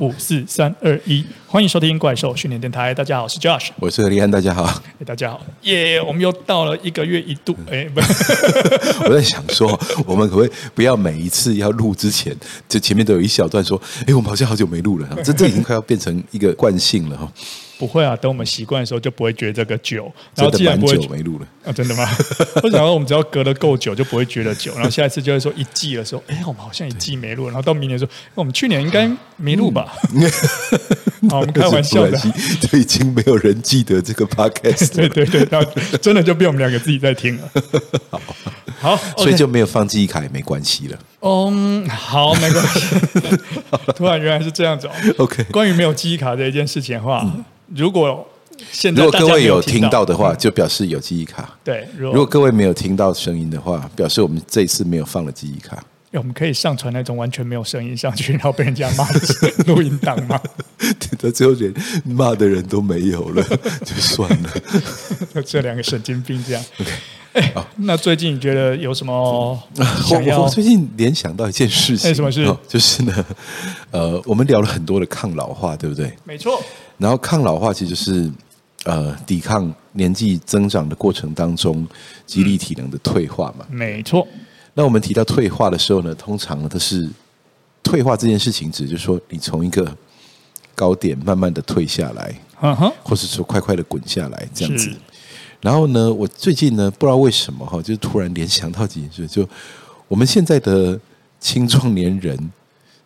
五四三二一，欢迎收听怪兽训练电台。大家好，我是 Josh，我是何立安，大家好，大家好，耶、yeah！我们又到了一个月一度，哎，不，我在想说，我们可不可以不要每一次要录之前，就前面都有一小段说，哎，我们好像好久没录了，这这已经快要变成一个惯性了哈。不会啊，等我们习惯的时候就不会觉得这个久，然后既然不会久没录了啊，真的吗？我想说我们只要隔得够久就不会觉得久，然后下一次就会说一季的时候，哎，我们好像一季没录，然后到明年说，我们去年应该没录吧？嗯、好，我们开玩笑的，就已经没有人记得这个 podcast，对对对，然后真的就变我们两个自己在听了。好，好，所以就没有放记忆卡也没关系了。嗯，好，没关系。突然原来是这样子，OK。关于没有记忆卡这一件事情的话。嗯如果现在如果各位有听到的话，就表示有记忆卡。对，如果各位没有听到声音的话，表示我们这一次没有放了记忆卡。我们可以上传那种完全没有声音上去，然后被人家骂的录音档吗？到最后连骂的人都没有了，就算了。这两个神经病这样。哎，那最近你觉得有什么 想要？我最近联想到一件事情，什么事？就是呢，呃，我们聊了很多的抗老化，对不对？没错。然后抗老化其实就是呃抵抗年纪增长的过程当中肌力体能的退化嘛。没错。那我们提到退化的时候呢，通常都是退化这件事情，指就是说你从一个高点慢慢的退下来，嗯哼，或是说快快的滚下来这样子。然后呢，我最近呢不知道为什么哈，就突然联想到几件事，就我们现在的青壮年人。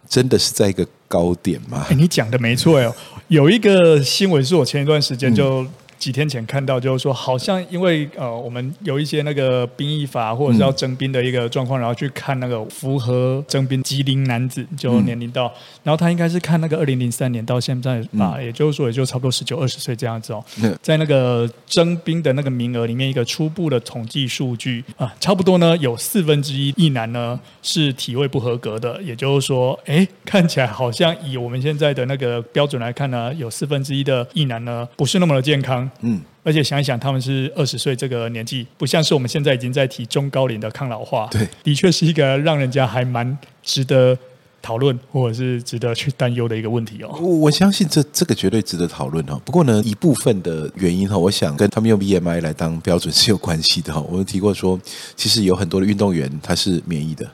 真的是在一个高点吗？哎，你讲的没错哟。有一个新闻是我前一段时间就。几天前看到，就是说，好像因为呃，我们有一些那个兵役法或者是要征兵的一个状况，然后去看那个符合征兵吉林男子就年龄到，然后他应该是看那个二零零三年到现在吧，也就是说，也就差不多十九二十岁这样子哦。在那个征兵的那个名额里面，一个初步的统计数据啊，差不多呢有四分之一一男呢是体位不合格的，也就是说，哎，看起来好像以我们现在的那个标准来看呢，有四分之一的一男呢不是那么的健康。嗯，而且想一想，他们是二十岁这个年纪，不像是我们现在已经在提中高龄的抗老化。对，的确是一个让人家还蛮值得讨论，或者是值得去担忧的一个问题哦。我我相信这这个绝对值得讨论哦。不过呢，一部分的原因哈，我想跟他们用 BMI 来当标准是有关系的哈。我们提过说，其实有很多的运动员他是免疫的。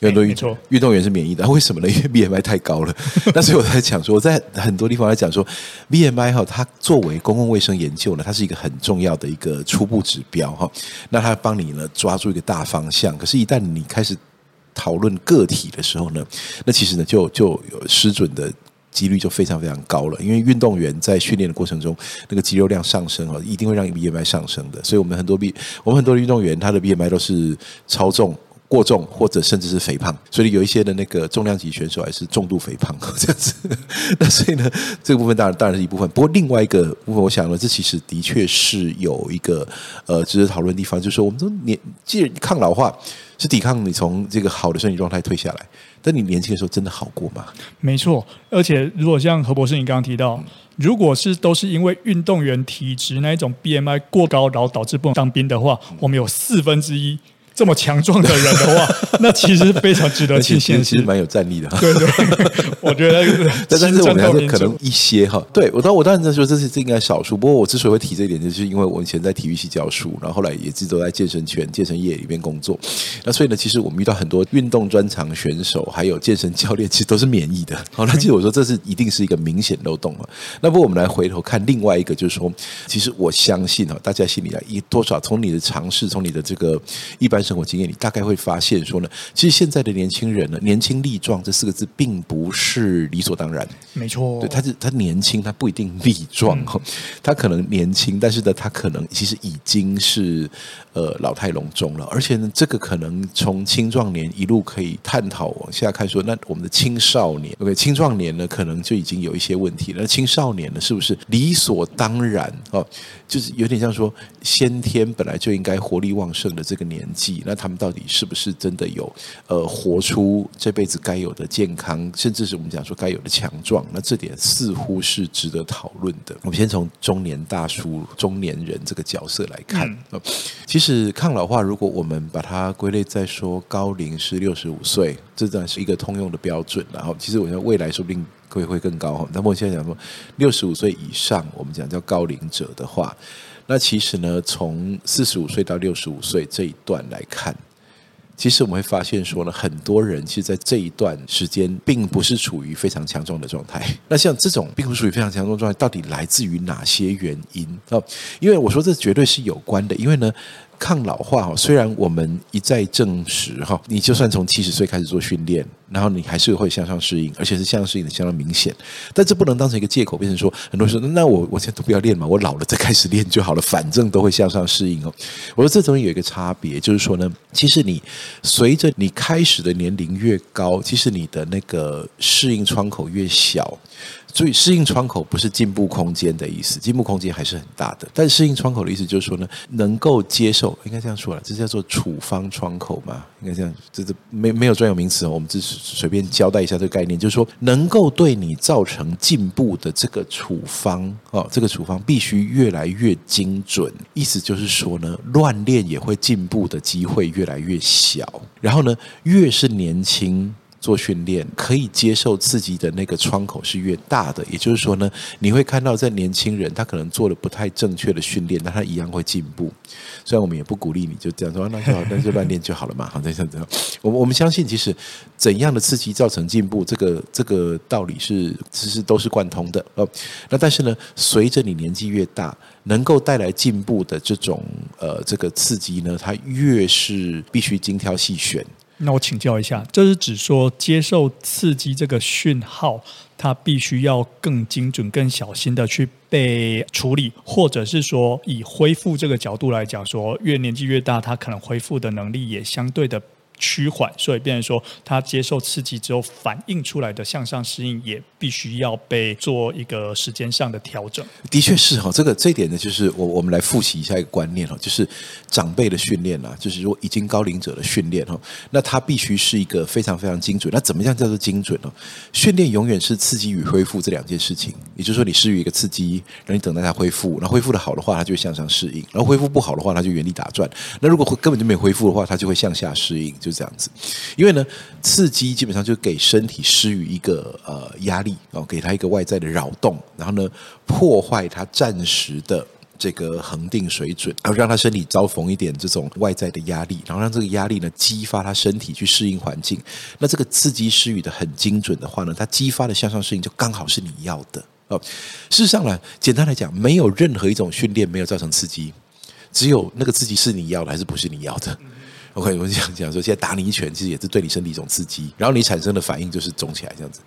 有很多运运动员是免疫的，为什么呢？因为 BMI 太高了。但是我在讲说，我在很多地方来讲说，BMI 哈，它作为公共卫生研究呢，它是一个很重要的一个初步指标哈。那它帮你呢抓住一个大方向。可是，一旦你开始讨论个体的时候呢，那其实呢就就有失准的几率就非常非常高了。因为运动员在训练的过程中，那个肌肉量上升啊，一定会让 BMI 上升的。所以我们很多 B，我们很多的运动员他的 BMI 都是超重。过重或者甚至是肥胖，所以有一些的那个重量级选手还是重度肥胖 这样子。那所以呢，这个部分当然当然是一部分。不过另外一个部分，我想呢，这其实的确是有一个呃值得讨论的地方，就是说，我们说年既然抗老化是抵抗你从这个好的身体状态退下来，但你年轻的时候真的好过吗？没错，而且如果像何博士你刚刚提到，如果是都是因为运动员体质那一种 BMI 过高，然后导致不能当兵的话，我们有四分之一。这么强壮的人的话，那其实非常值得庆幸，其实蛮有战力的。对对，我觉得，但是我们还是可能一些哈。对我当我当然在说这是这应该少数。不过我之所以会提这一点，就是因为我以前在体育系教书，然后后来也一直都在健身圈、健身业里面工作。那所以呢，其实我们遇到很多运动专长选手，还有健身教练，其实都是免疫的。好，那其实我说这是一定是一个明显漏洞了。那不过我们来回头看另外一个，就是说，其实我相信哈，大家心里啊，一多少从你的尝试，从你的这个一般。生活经验，你大概会发现说呢，其实现在的年轻人呢，年轻力壮这四个字并不是理所当然。没错，对，他是他年轻，他不一定力壮，嗯、他可能年轻，但是呢，他可能其实已经是呃老态龙钟了。而且呢，这个可能从青壮年一路可以探讨往下看说，说那我们的青少年，OK，青壮年呢，可能就已经有一些问题了。那青少年呢，是不是理所当然哦？就是有点像说先天本来就应该活力旺盛的这个年纪。那他们到底是不是真的有呃活出这辈子该有的健康，甚至是我们讲说该有的强壮？那这点似乎是值得讨论的。我们先从中年大叔、中年人这个角色来看。嗯、其实抗老化，如果我们把它归类在说高龄是六十五岁，这当然是一个通用的标准。然后，其实我觉得未来说不定会会更高哈。那么我现在讲说，六十五岁以上，我们讲叫高龄者的话，那其实呢，从四十五岁到六十五岁这一段来看。其实我们会发现说呢，很多人其实，在这一段时间，并不是处于非常强壮的状态。那像这种并不属于非常强壮状态，到底来自于哪些原因？哦，因为我说这绝对是有关的，因为呢。抗老化哈，虽然我们一再证实哈，你就算从七十岁开始做训练，然后你还是会向上适应，而且是向上适应的相当明显。但这不能当成一个借口，变成说很多人说，那我我现在都不要练嘛，我老了再开始练就好了，反正都会向上适应哦。我说这东西有一个差别，就是说呢，其实你随着你开始的年龄越高，其实你的那个适应窗口越小。所以适应窗口不是进步空间的意思，进步空间还是很大的。但适应窗口的意思就是说呢，能够接受，应该这样说了，这叫做处方窗口嘛，应该这样，这这没没有专有名词，我们只是随便交代一下这个概念，就是说能够对你造成进步的这个处方哦，这个处方必须越来越精准。意思就是说呢，乱练也会进步的机会越来越小，然后呢，越是年轻。做训练可以接受刺激的那个窗口是越大的，也就是说呢，你会看到在年轻人他可能做了不太正确的训练，但他一样会进步。虽然我们也不鼓励你就这样说，那就好，那就乱练就好了嘛。好，这样这样，我们我们相信，其实怎样的刺激造成进步，这个这个道理是其实都是贯通的哦。那但是呢，随着你年纪越大，能够带来进步的这种呃这个刺激呢，它越是必须精挑细选。那我请教一下，这是指说接受刺激这个讯号，它必须要更精准、更小心的去被处理，或者是说以恢复这个角度来讲，说越年纪越大，它可能恢复的能力也相对的。趋缓，所以变成说，他接受刺激之后反映出来的向上适应，也必须要被做一个时间上的调整。的确是哈，这个这一点呢，就是我我们来复习一下一个观念哈，就是长辈的训练啊，就是如果已经高龄者的训练哈，那他必须是一个非常非常精准。那怎么样叫做精准呢？训练永远是刺激与恢复这两件事情，也就是说，你施予一个刺激，让你等待它恢复，那恢复的好的话，它就向上适应；然后恢复不好的话，它就原地打转。那如果根本就没恢复的话，它就会向下适应。就这样子，因为呢，刺激基本上就给身体施予一个呃压力哦，给他一个外在的扰动，然后呢，破坏他暂时的这个恒定水准，然后让他身体遭逢一点这种外在的压力，然后让这个压力呢激发他身体去适应环境。那这个刺激施予的很精准的话呢，它激发的向上适应就刚好是你要的哦。事实上呢，简单来讲，没有任何一种训练没有造成刺激，只有那个刺激是你要的还是不是你要的。OK，我们讲讲说，现在打你一拳，其实也是对你身体一种刺激，然后你产生的反应就是肿起来这样子，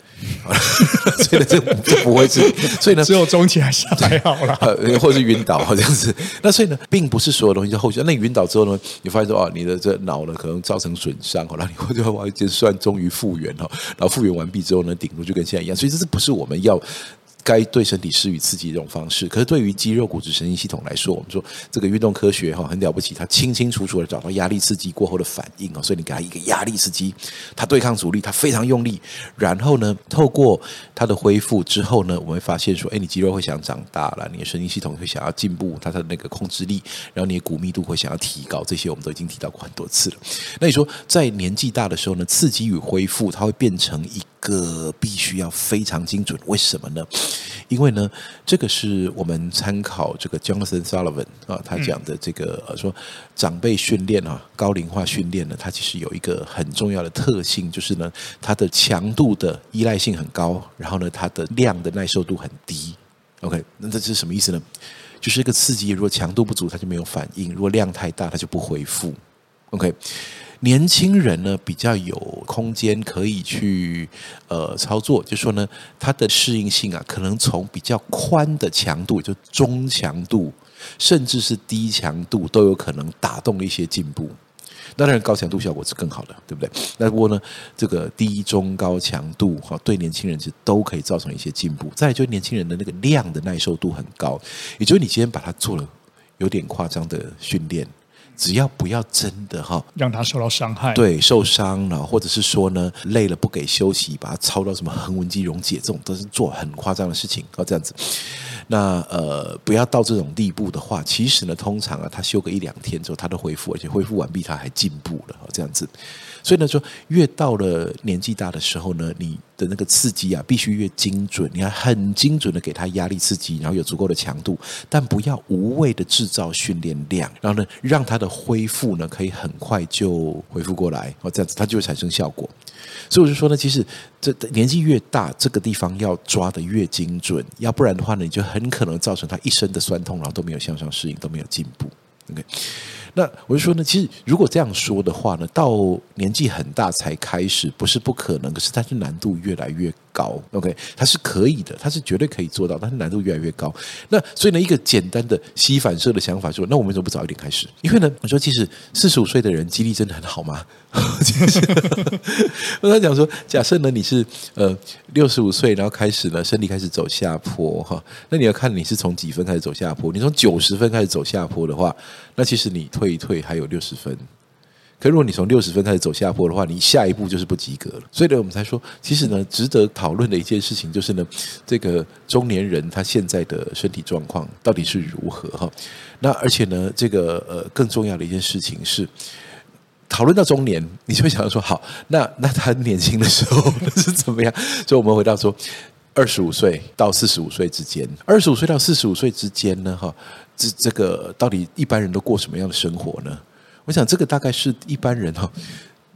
所以呢，这这不会是，所以呢，只有肿起来下来好了，呃，或者是晕倒这样子。那所以呢，并不是所有东西在后续。那你晕倒之后呢，你发现说哦，你的这脑呢可能造成损伤，然后你会就哇，就算终于复原了，然后复原完毕之后呢，顶多就跟现在一样。所以这是不是我们要？该对身体施予刺激这种方式，可是对于肌肉、骨质、神经系统来说，我们说这个运动科学哈很了不起，它清清楚楚的找到压力刺激过后的反应哦，所以你给它一个压力刺激，它对抗阻力，它非常用力，然后呢，透过它的恢复之后呢，我们会发现说，哎，你肌肉会想长大了，你的神经系统会想要进步，它的那个控制力，然后你的骨密度会想要提高，这些我们都已经提到过很多次了。那你说在年纪大的时候呢，刺激与恢复，它会变成一个必须要非常精准，为什么呢？因为呢，这个是我们参考这个 Jonathan Sullivan 啊，他讲的这个呃说长辈训练啊，高龄化训练呢，它其实有一个很重要的特性，就是呢，它的强度的依赖性很高，然后呢，它的量的耐受度很低。OK，那这是什么意思呢？就是一个刺激，如果强度不足，它就没有反应；如果量太大，它就不恢复。OK。年轻人呢，比较有空间可以去呃操作，就说呢，他的适应性啊，可能从比较宽的强度，就中强度，甚至是低强度，都有可能打动一些进步。那当然，高强度效果是更好的，对不对？那不过呢，这个低中高强度哈，对年轻人是都可以造成一些进步。再，就年轻人的那个量的耐受度很高，也就是你今天把它做了有点夸张的训练。只要不要真的哈，让他受到伤害，对，受伤了，或者是说呢，累了不给休息，把它操到什么横纹肌溶解，这种都是做很夸张的事情哦，这样子。那呃，不要到这种地步的话，其实呢，通常啊，他休个一两天之后，他都恢复，而且恢复完毕，他还进步了，这样子。所以呢，说越到了年纪大的时候呢，你的那个刺激啊，必须越精准，你要很精准的给他压力刺激，然后有足够的强度，但不要无谓的制造训练量，然后呢，让他的恢复呢可以很快就恢复过来，哦，这样子它就会产生效果。所以我就说呢，其实这年纪越大，这个地方要抓得越精准，要不然的话呢，你就很可能造成他一身的酸痛，然后都没有向上适应，都没有进步。OK。那我就说呢，其实如果这样说的话呢，到年纪很大才开始，不是不可能，可是它是难度越来越高。OK，它是可以的，它是绝对可以做到，但是难度越来越高。那所以呢，一个简单的吸反射的想法说，那我们为什么不早一点开始？因为呢，我说其实四十五岁的人记忆力真的很好吗？我跟他讲说，假设呢你是呃六十五岁，然后开始呢身体开始走下坡哈，那你要看你是从几分开始走下坡？你从九十分开始走下坡的话，那其实你退一退还有六十分。可如果你从六十分开始走下坡的话，你下一步就是不及格了。所以呢，我们才说，其实呢，值得讨论的一件事情就是呢，这个中年人他现在的身体状况到底是如何哈？那而且呢，这个呃更重要的一件事情是。讨论到中年，你就会想到说，好，那那他年轻的时候是怎么样？所以，我们回到说，二十五岁到四十五岁之间，二十五岁到四十五岁之间呢，哈，这这个到底一般人都过什么样的生活呢？我想，这个大概是一般人哈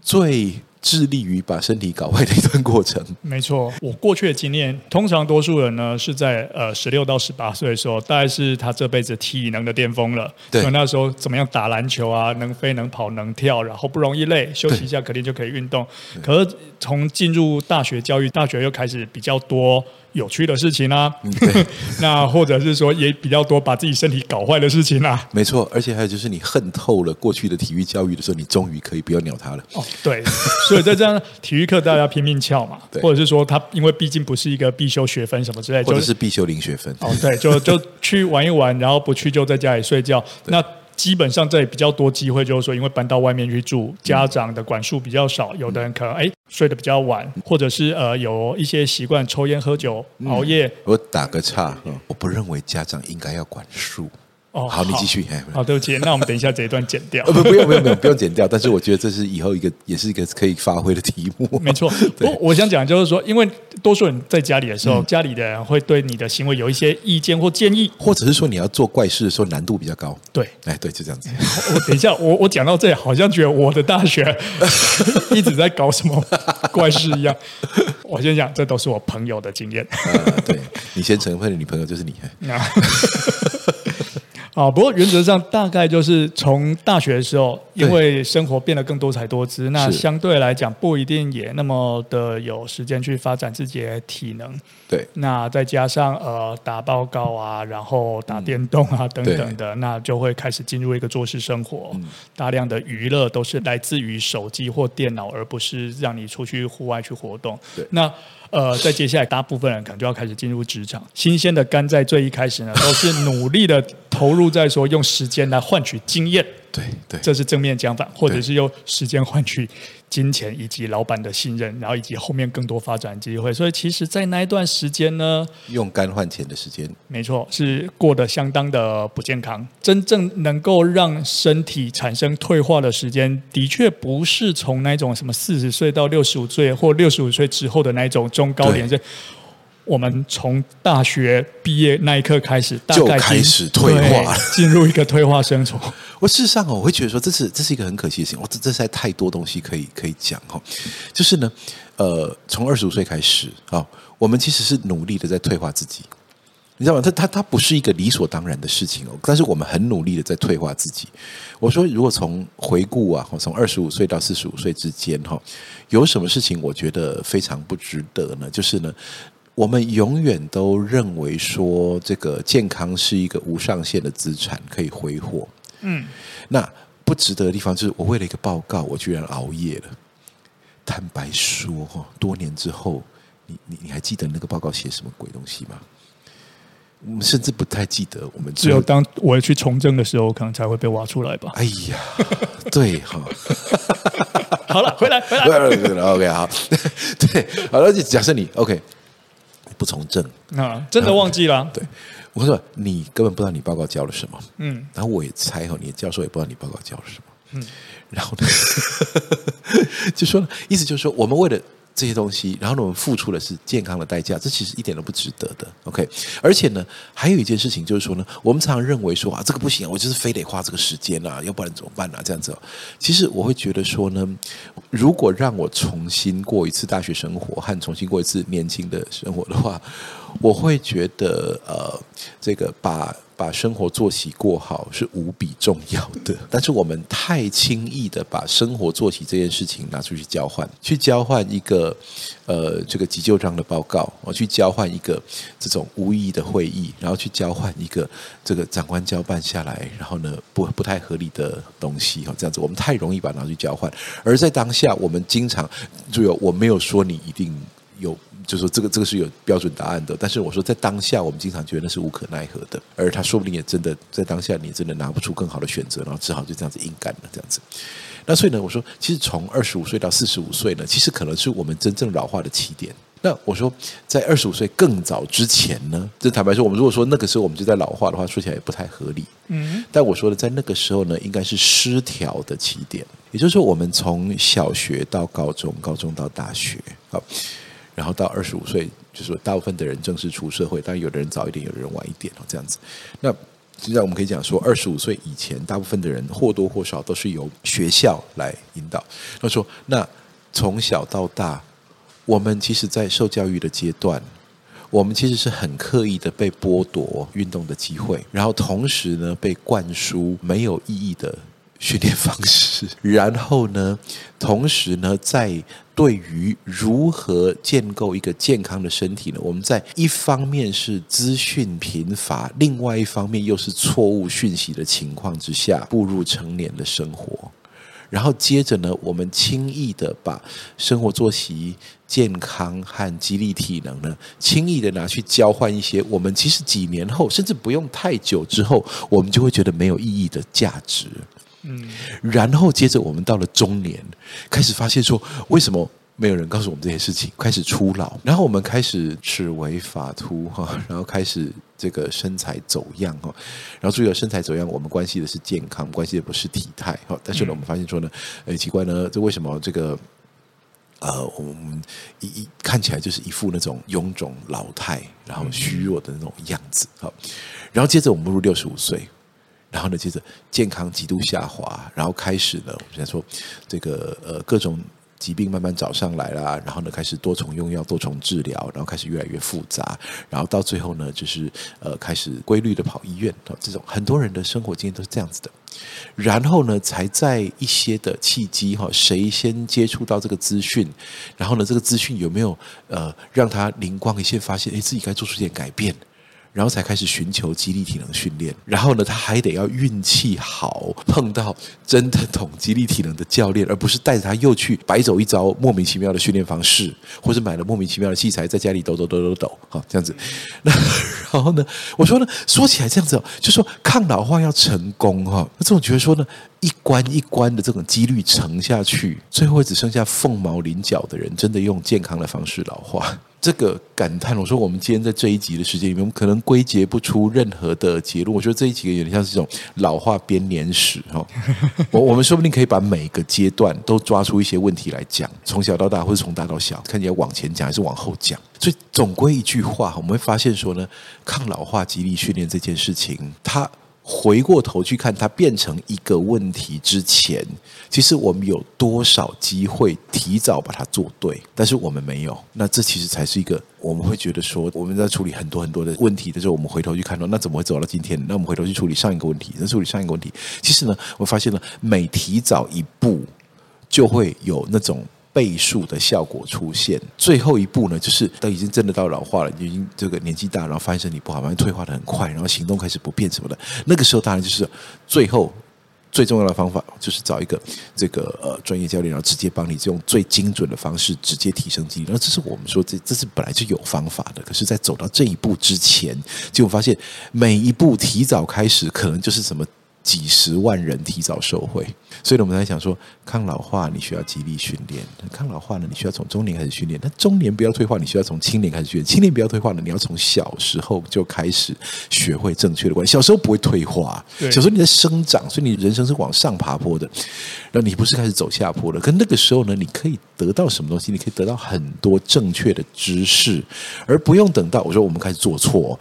最。致力于把身体搞坏的一段过程。没错，我过去的经验，通常多数人呢是在呃十六到十八岁的时候，大概是他这辈子体能的巅峰了。对，所以那时候怎么样打篮球啊，能飞能跑能跳，然后不容易累，休息一下肯定就可以运动。可是从进入大学教育，大学又开始比较多。有趣的事情啊，那或者是说也比较多把自己身体搞坏的事情啊。没错，而且还有就是你恨透了过去的体育教育的时候，你终于可以不要鸟他了。哦，对，所以在这样体育课大家拼命翘嘛，或者是说他因为毕竟不是一个必修学分什么之类，或者是必修零学分。哦，对，就就去玩一玩，然后不去就在家里睡觉。那基本上这里比较多机会，就是说，因为搬到外面去住，家长的管束比较少，有的人可能哎睡得比较晚，或者是呃有一些习惯抽烟喝酒、熬夜。我打个岔，我不认为家长应该要管束。哦，好，你继续。好，对不起，那我们等一下这一段剪掉。不，不用，不用，不用，不用剪掉。但是我觉得这是以后一个，也是一个可以发挥的题目。没错。我我想讲就是说，因为多数人在家里的时候，家里的人会对你的行为有一些意见或建议，或者是说你要做怪事的时候难度比较高。对，哎，对，就这样子。我等一下，我我讲到这里，好像觉得我的大学一直在搞什么怪事一样。我先讲，这都是我朋友的经验。对，你先成婚的女朋友就是你。啊，不过原则上大概就是从大学的时候，因为生活变得更多彩多姿，那相对来讲不一定也那么的有时间去发展自己的体能。对，那再加上呃打报告啊，然后打电动啊等等的，那就会开始进入一个做事生活，大量的娱乐都是来自于手机或电脑，而不是让你出去户外去活动。对，那。呃，在接下来，大部分人可能就要开始进入职场。新鲜的肝在最一开始呢，都是努力的投入在说用时间来换取经验。对对，这是正面讲法，或者是用时间换取金钱以及老板的信任，然后以及后面更多发展机会。所以，其实，在那一段时间呢，用肝换钱的时间，没错，是过得相当的不健康。真正能够让身体产生退化的时间，的确不是从那种什么四十岁到六十五岁，或六十五岁之后的那种中高龄。我们从大学毕业那一刻开始，大概就开始退化了，进入一个退化生活。我事实上哦，我会觉得说，这是这是一个很可惜的事情。我这这实在太多东西可以可以讲哈。就是呢，呃，从二十五岁开始啊，我们其实是努力的在退化自己，你知道吗？它它它不是一个理所当然的事情哦。但是我们很努力的在退化自己。我说，如果从回顾啊，从二十五岁到四十五岁之间哈，有什么事情我觉得非常不值得呢？就是呢。我们永远都认为说，这个健康是一个无上限的资产，可以挥霍。嗯，那不值得的地方就是，我为了一个报告，我居然熬夜了。坦白说，哈，多年之后，你你你还记得那个报告写什么鬼东西吗？我们甚至不太记得。我们只有当我要去从政的时候，可能才会被挖出来吧。哎呀，对哈。好了，回来回来。OK，好，对，好了，就假设你 OK。不从政，啊真的忘记了。对，我说你根本不知道你报告交了什么。嗯，然后我也猜哦，你的教授也不知道你报告交了什么。嗯，然后呢，就说呢，意思就是说，我们为了。这些东西，然后呢，我们付出的是健康的代价，这其实一点都不值得的。OK，而且呢，还有一件事情就是说呢，我们常常认为说啊，这个不行，我就是非得花这个时间啊，要不然怎么办啊？这样子，其实我会觉得说呢，如果让我重新过一次大学生活和重新过一次年轻的生活的话，我会觉得呃，这个把。把生活作息过好是无比重要的，但是我们太轻易的把生活作息这件事情拿出去交换，去交换一个呃这个急就章的报告，我去交换一个这种无意义的会议，然后去交换一个这个长官交办下来，然后呢不不太合理的东西哈，这样子我们太容易把它拿去交换，而在当下我们经常就有我没有说你一定有。就是说这个这个是有标准答案的，但是我说在当下，我们经常觉得那是无可奈何的，而他说不定也真的在当下，你真的拿不出更好的选择，然后只好就这样子硬干了这样子。那所以呢，我说其实从二十五岁到四十五岁呢，其实可能是我们真正老化的起点。那我说在二十五岁更早之前呢，这坦白说，我们如果说那个时候我们就在老化的话，说起来也不太合理。嗯，但我说的在那个时候呢，应该是失调的起点，也就是说，我们从小学到高中，高中到大学，好。然后到二十五岁，就是大部分的人正式出社会，当然有的人早一点，有的人晚一点哦，这样子。那现在我们可以讲说，二十五岁以前，大部分的人或多或少都是由学校来引导。他说，那从小到大，我们其实，在受教育的阶段，我们其实是很刻意的被剥夺运动的机会，然后同时呢，被灌输没有意义的训练方式，然后呢，同时呢，在对于如何建构一个健康的身体呢，我们在一方面是资讯贫乏，另外一方面又是错误讯息的情况之下，步入成年的生活，然后接着呢，我们轻易的把生活作息、健康和肌力体能呢，轻易的拿去交换一些我们其实几年后，甚至不用太久之后，我们就会觉得没有意义的价值。嗯，然后接着我们到了中年，开始发现说，为什么没有人告诉我们这些事情？开始初老，然后我们开始齿为法秃哈，然后开始这个身材走样哈，然后注意了身材走样，我们关系的是健康，关系的不是体态哈。但是呢，我们发现说呢，诶，奇怪呢，这为什么这个呃，我们一一看起来就是一副那种臃肿老态，然后虚弱的那种样子哈。然后接着我们步入六十五岁。然后呢，接着健康极度下滑，然后开始呢，我们现在说这个呃各种疾病慢慢找上来啦，然后呢开始多重用药、多重治疗，然后开始越来越复杂，然后到最后呢，就是呃开始规律的跑医院，这种很多人的生活经验都是这样子的。然后呢，才在一些的契机哈，谁先接触到这个资讯，然后呢，这个资讯有没有呃让他灵光一现，发现哎自己该做出点改变。然后才开始寻求肌力体能训练，然后呢，他还得要运气好，碰到真的懂肌力体能的教练，而不是带着他又去白走一遭莫名其妙的训练方式，或者买了莫名其妙的器材，在家里抖抖抖抖抖，好这样子。那然后呢，我说呢，说起来这样子，就说抗老化要成功哈，那这种觉得说呢，一关一关的这种几率乘下去，最后只剩下凤毛麟角的人，真的用健康的方式老化。这个感叹，我说我们今天在这一集的时间里面，我们可能归结不出任何的结论。我觉得这一集有点像是这种老化编年史哈。我我们说不定可以把每个阶段都抓出一些问题来讲，从小到大，或者从大到小，看你要往前讲还是往后讲。所以总归一句话，我们会发现说呢，抗老化肌力训练这件事情，它。回过头去看它变成一个问题之前，其实我们有多少机会提早把它做对？但是我们没有。那这其实才是一个我们会觉得说，我们在处理很多很多的问题的时候，我们回头去看到，那怎么会走到今天？那我们回头去处理上一个问题，那处理上一个问题，其实呢，我发现了每提早一步，就会有那种。倍数的效果出现，最后一步呢，就是都已经真的到老化了，已经这个年纪大，然后发现身体不好，反正退化的很快，然后行动开始不便什么的。那个时候当然就是最后最重要的方法，就是找一个这个呃专业教练，然后直接帮你用最精准的方式直接提升肌力。那这是我们说这这是本来就有方法的，可是，在走到这一步之前，结果发现每一步提早开始，可能就是什么几十万人提早受惠。所以，我们在想说，抗老化你需要肌力训练，抗老化呢，你需要从中年开始训练。那中年不要退化，你需要从青年开始训练。青年不要退化呢，你要从小时候就开始学会正确的观念。小时候不会退化，小时候你在生长，所以你人生是往上爬坡的。然后你不是开始走下坡的。可那个时候呢，你可以得到什么东西？你可以得到很多正确的知识，而不用等到我说我们开始做错，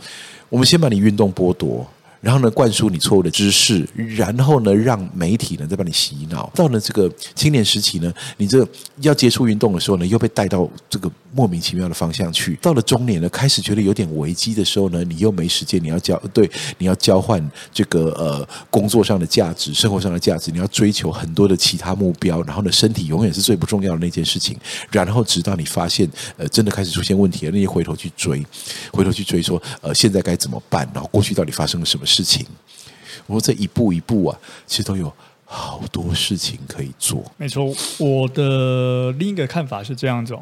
我们先把你运动剥夺。然后呢，灌输你错误的知识，然后呢，让媒体呢再帮你洗脑。到了这个青年时期呢，你这要接触运动的时候呢，又被带到这个莫名其妙的方向去。到了中年呢，开始觉得有点危机的时候呢，你又没时间，你要交对，你要交换这个呃工作上的价值、生活上的价值，你要追求很多的其他目标。然后呢，身体永远是最不重要的那件事情。然后直到你发现呃真的开始出现问题了，那你回头去追，回头去追说呃现在该怎么办？然后过去到底发生了什么事？情，我说这一步一步啊，其实都有好多事情可以做。没错，我的另一个看法是这样子。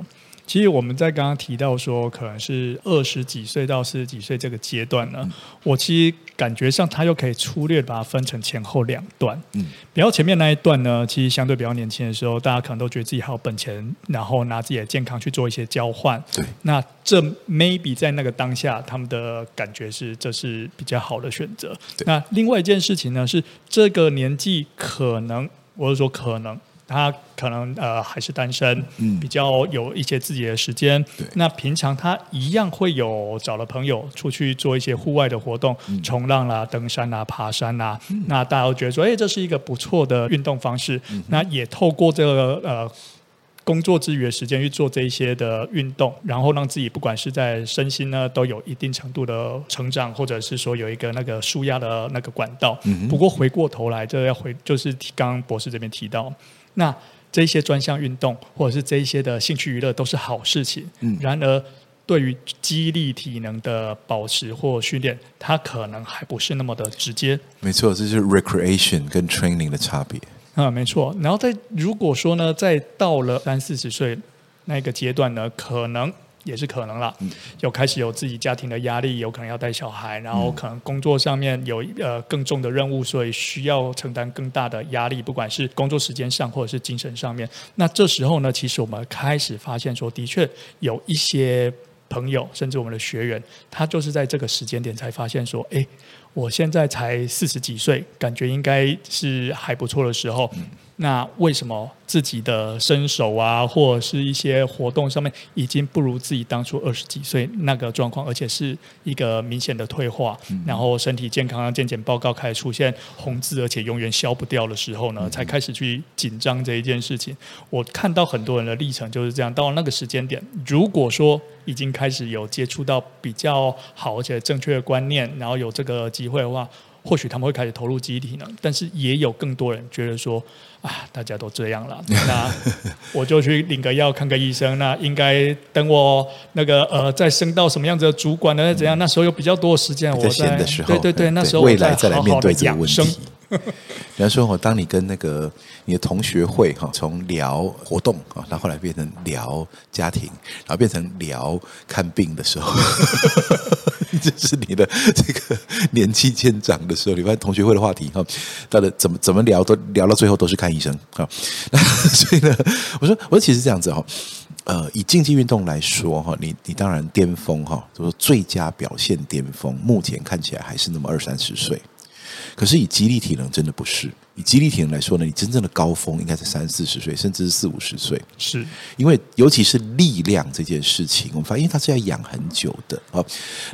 其实我们在刚刚提到说，可能是二十几岁到四十几岁这个阶段呢，嗯、我其实感觉上他又可以粗略把它分成前后两段。嗯，比较前面那一段呢，其实相对比较年轻的时候，大家可能都觉得自己还有本钱，然后拿自己的健康去做一些交换。对，那这 maybe 在那个当下，他们的感觉是这是比较好的选择。对那另外一件事情呢，是这个年纪可能，我是说可能。他可能呃还是单身，嗯，比较有一些自己的时间。对那平常他一样会有找了朋友出去做一些户外的活动，嗯、冲浪啦、登山啦、爬山啦。嗯、那大家都觉得说，哎，这是一个不错的运动方式。嗯、那也透过这个呃。工作之余的时间去做这一些的运动，然后让自己不管是在身心呢都有一定程度的成长，或者是说有一个那个舒压的那个管道。嗯、不过回过头来，这要回就是刚刚博士这边提到，那这些专项运动或者是这一些的兴趣娱乐都是好事情。嗯、然而对于肌力体能的保持或训练，它可能还不是那么的直接。没错，这就是 recreation 跟 training 的差别。啊、嗯，没错。然后在如果说呢，在到了三四十岁那个阶段呢，可能也是可能了，有开始有自己家庭的压力，有可能要带小孩，然后可能工作上面有呃更重的任务，所以需要承担更大的压力，不管是工作时间上或者是精神上面。那这时候呢，其实我们开始发现说，的确有一些朋友，甚至我们的学员，他就是在这个时间点才发现说，哎。我现在才四十几岁，感觉应该是还不错的时候。嗯、那为什么自己的身手啊，或者是一些活动上面，已经不如自己当初二十几岁那个状况，而且是一个明显的退化，嗯、然后身体健康健检报告开始出现红字，而且永远消不掉的时候呢，才开始去紧张这一件事情。我看到很多人的历程就是这样，到了那个时间点，如果说已经开始有接触到比较好而且正确的观念，然后有这个机会的话，或许他们会开始投入集体呢。但是也有更多人觉得说，啊，大家都这样了，那我就去领个药，看个医生。那应该等我那个呃，再升到什么样子的主管呢？怎样？那时候有比较多的时间，我在对对对，那时候我再好好的养生。比方说，我当你跟那个你的同学会哈，从聊活动啊，然后后来变成聊家庭，然后变成聊看病的时候，这是你的这个年纪渐长的时候，你发现同学会的话题哈，到底怎么怎么聊都聊到最后都是看医生啊。所以呢，我说我说其实这样子哈，呃，以竞技运动来说哈，你你当然巅峰哈，就是最佳表现巅峰，目前看起来还是那么二三十岁。可是以肌力体能真的不是，以肌力体能来说呢，你真正的高峰应该是三四十岁，甚至是四五十岁。是因为尤其是力量这件事情，我们发现它是要养很久的啊。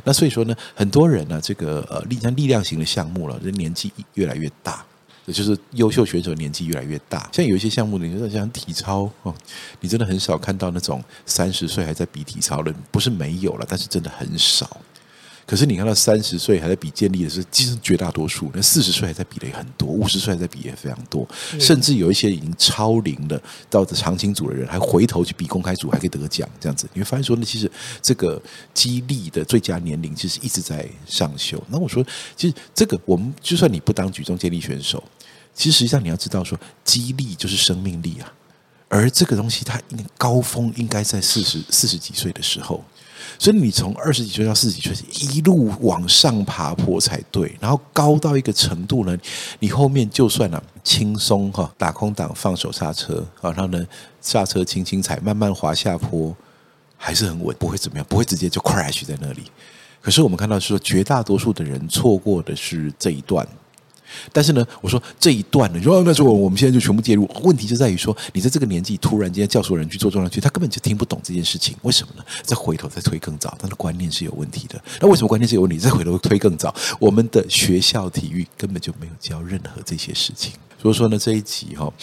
那所以说呢，很多人呢、啊，这个呃力像力量型的项目了，人年纪越来越大，也就是优秀选手年纪越来越大。像有一些项目，你说像体操哦，你真的很少看到那种三十岁还在比体操的，不是没有了，但是真的很少。可是你看到三十岁还在比建立的时候，其实绝大多数；那四十岁还在比的也很多，五十岁还在比也非常多，甚至有一些已经超龄了到的长青组的人，还回头去比公开组，还可以得奖，这样子你会发现说，那其实这个激励的最佳年龄其实一直在上修。那我说，其实这个我们就算你不当举重健力选手，其实实际上你要知道说，激励就是生命力啊，而这个东西它高峰应该在四十四十几岁的时候。所以你从二十几岁到四十几岁，一路往上爬坡才对。然后高到一个程度呢，你后面就算了、啊、轻松哈，打空档放手刹车，然后呢刹车轻轻踩，慢慢滑下坡，还是很稳，不会怎么样，不会直接就 crash 在那里。可是我们看到说，绝大多数的人错过的是这一段。但是呢，我说这一段呢，说那时候我们现在就全部介入。问题就在于说，你在这个年纪突然间叫所有人去做重量区，他根本就听不懂这件事情。为什么呢？再回头再推更早，他的观念是有问题的。那为什么观念是有问题？再回头推更早，我们的学校体育根本就没有教任何这些事情。所以说呢，这一集哈、哦，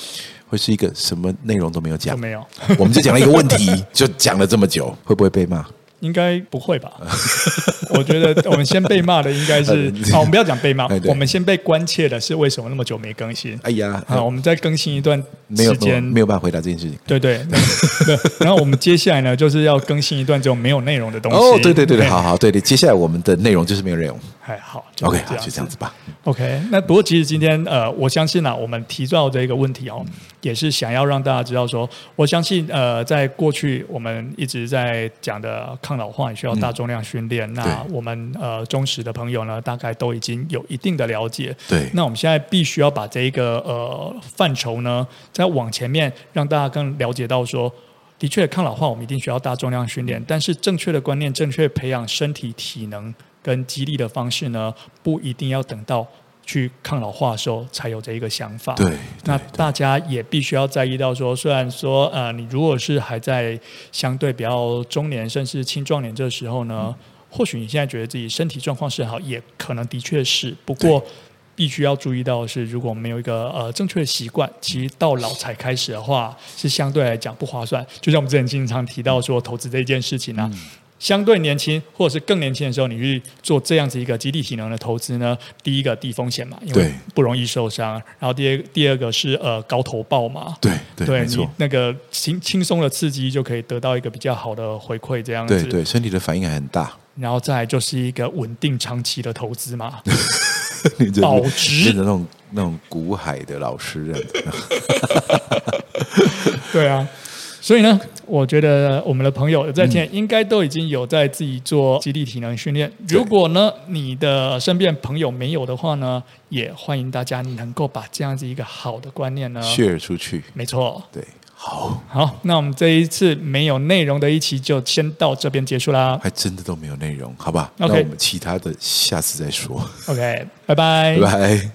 会是一个什么内容都没有讲，没有，我们就讲了一个问题，就讲了这么久，会不会被骂？应该不会吧？我觉得我们先被骂的应该是，好，我们不要讲被骂，我们先被关切的是为什么那么久没更新？哎呀，好，我们再更新一段时间，没有办法回答这件事情。对对 对，然后我们接下来呢，就是要更新一段这种没有内容的东西。哦，对对对对，好好，对对，接下来我们的内容就是没有内容。哎，好，OK，好，就这样子吧。OK，那不过其实今天呃，我相信啊，我们提到这个问题哦，也是想要让大家知道说，我相信呃，在过去我们一直在讲的抗老化也需要大重量训练，嗯、那我们呃忠实的朋友呢，大概都已经有一定的了解。对，那我们现在必须要把这一个呃范畴呢，再往前面让大家更了解到说，的确抗老化我们一定需要大重量训练，但是正确的观念，正确培养身体体能。跟激励的方式呢，不一定要等到去抗老化的时候才有这一个想法。对，对那大家也必须要在意到说，虽然说呃，你如果是还在相对比较中年甚至青壮年这个时候呢，嗯、或许你现在觉得自己身体状况是好，也可能的确是。不过必须要注意到的是，如果没有一个呃正确的习惯，其实到老才开始的话，是相对来讲不划算。就像我们之前经常提到说，投资这件事情呢、啊。嗯相对年轻或者是更年轻的时候，你去做这样子一个肌力体能的投资呢？第一个低风险嘛，因为不容易受伤。然后第二第二个是呃高投报嘛，对对，对你那个轻轻松的刺激就可以得到一个比较好的回馈，这样子。对对，身体的反应还很大。然后再来就是一个稳定长期的投资嘛，保值变成那种那种股海的老师这样子。对啊。所以呢，我觉得我们的朋友在听，应该都已经有在自己做肌力体能训练。如果呢，你的身边朋友没有的话呢，也欢迎大家能够把这样子一个好的观念呢 share 出去。没错，对，好，好，那我们这一次没有内容的一期就先到这边结束啦。还真的都没有内容，好吧那我们其他的下次再说。OK，拜拜，拜拜。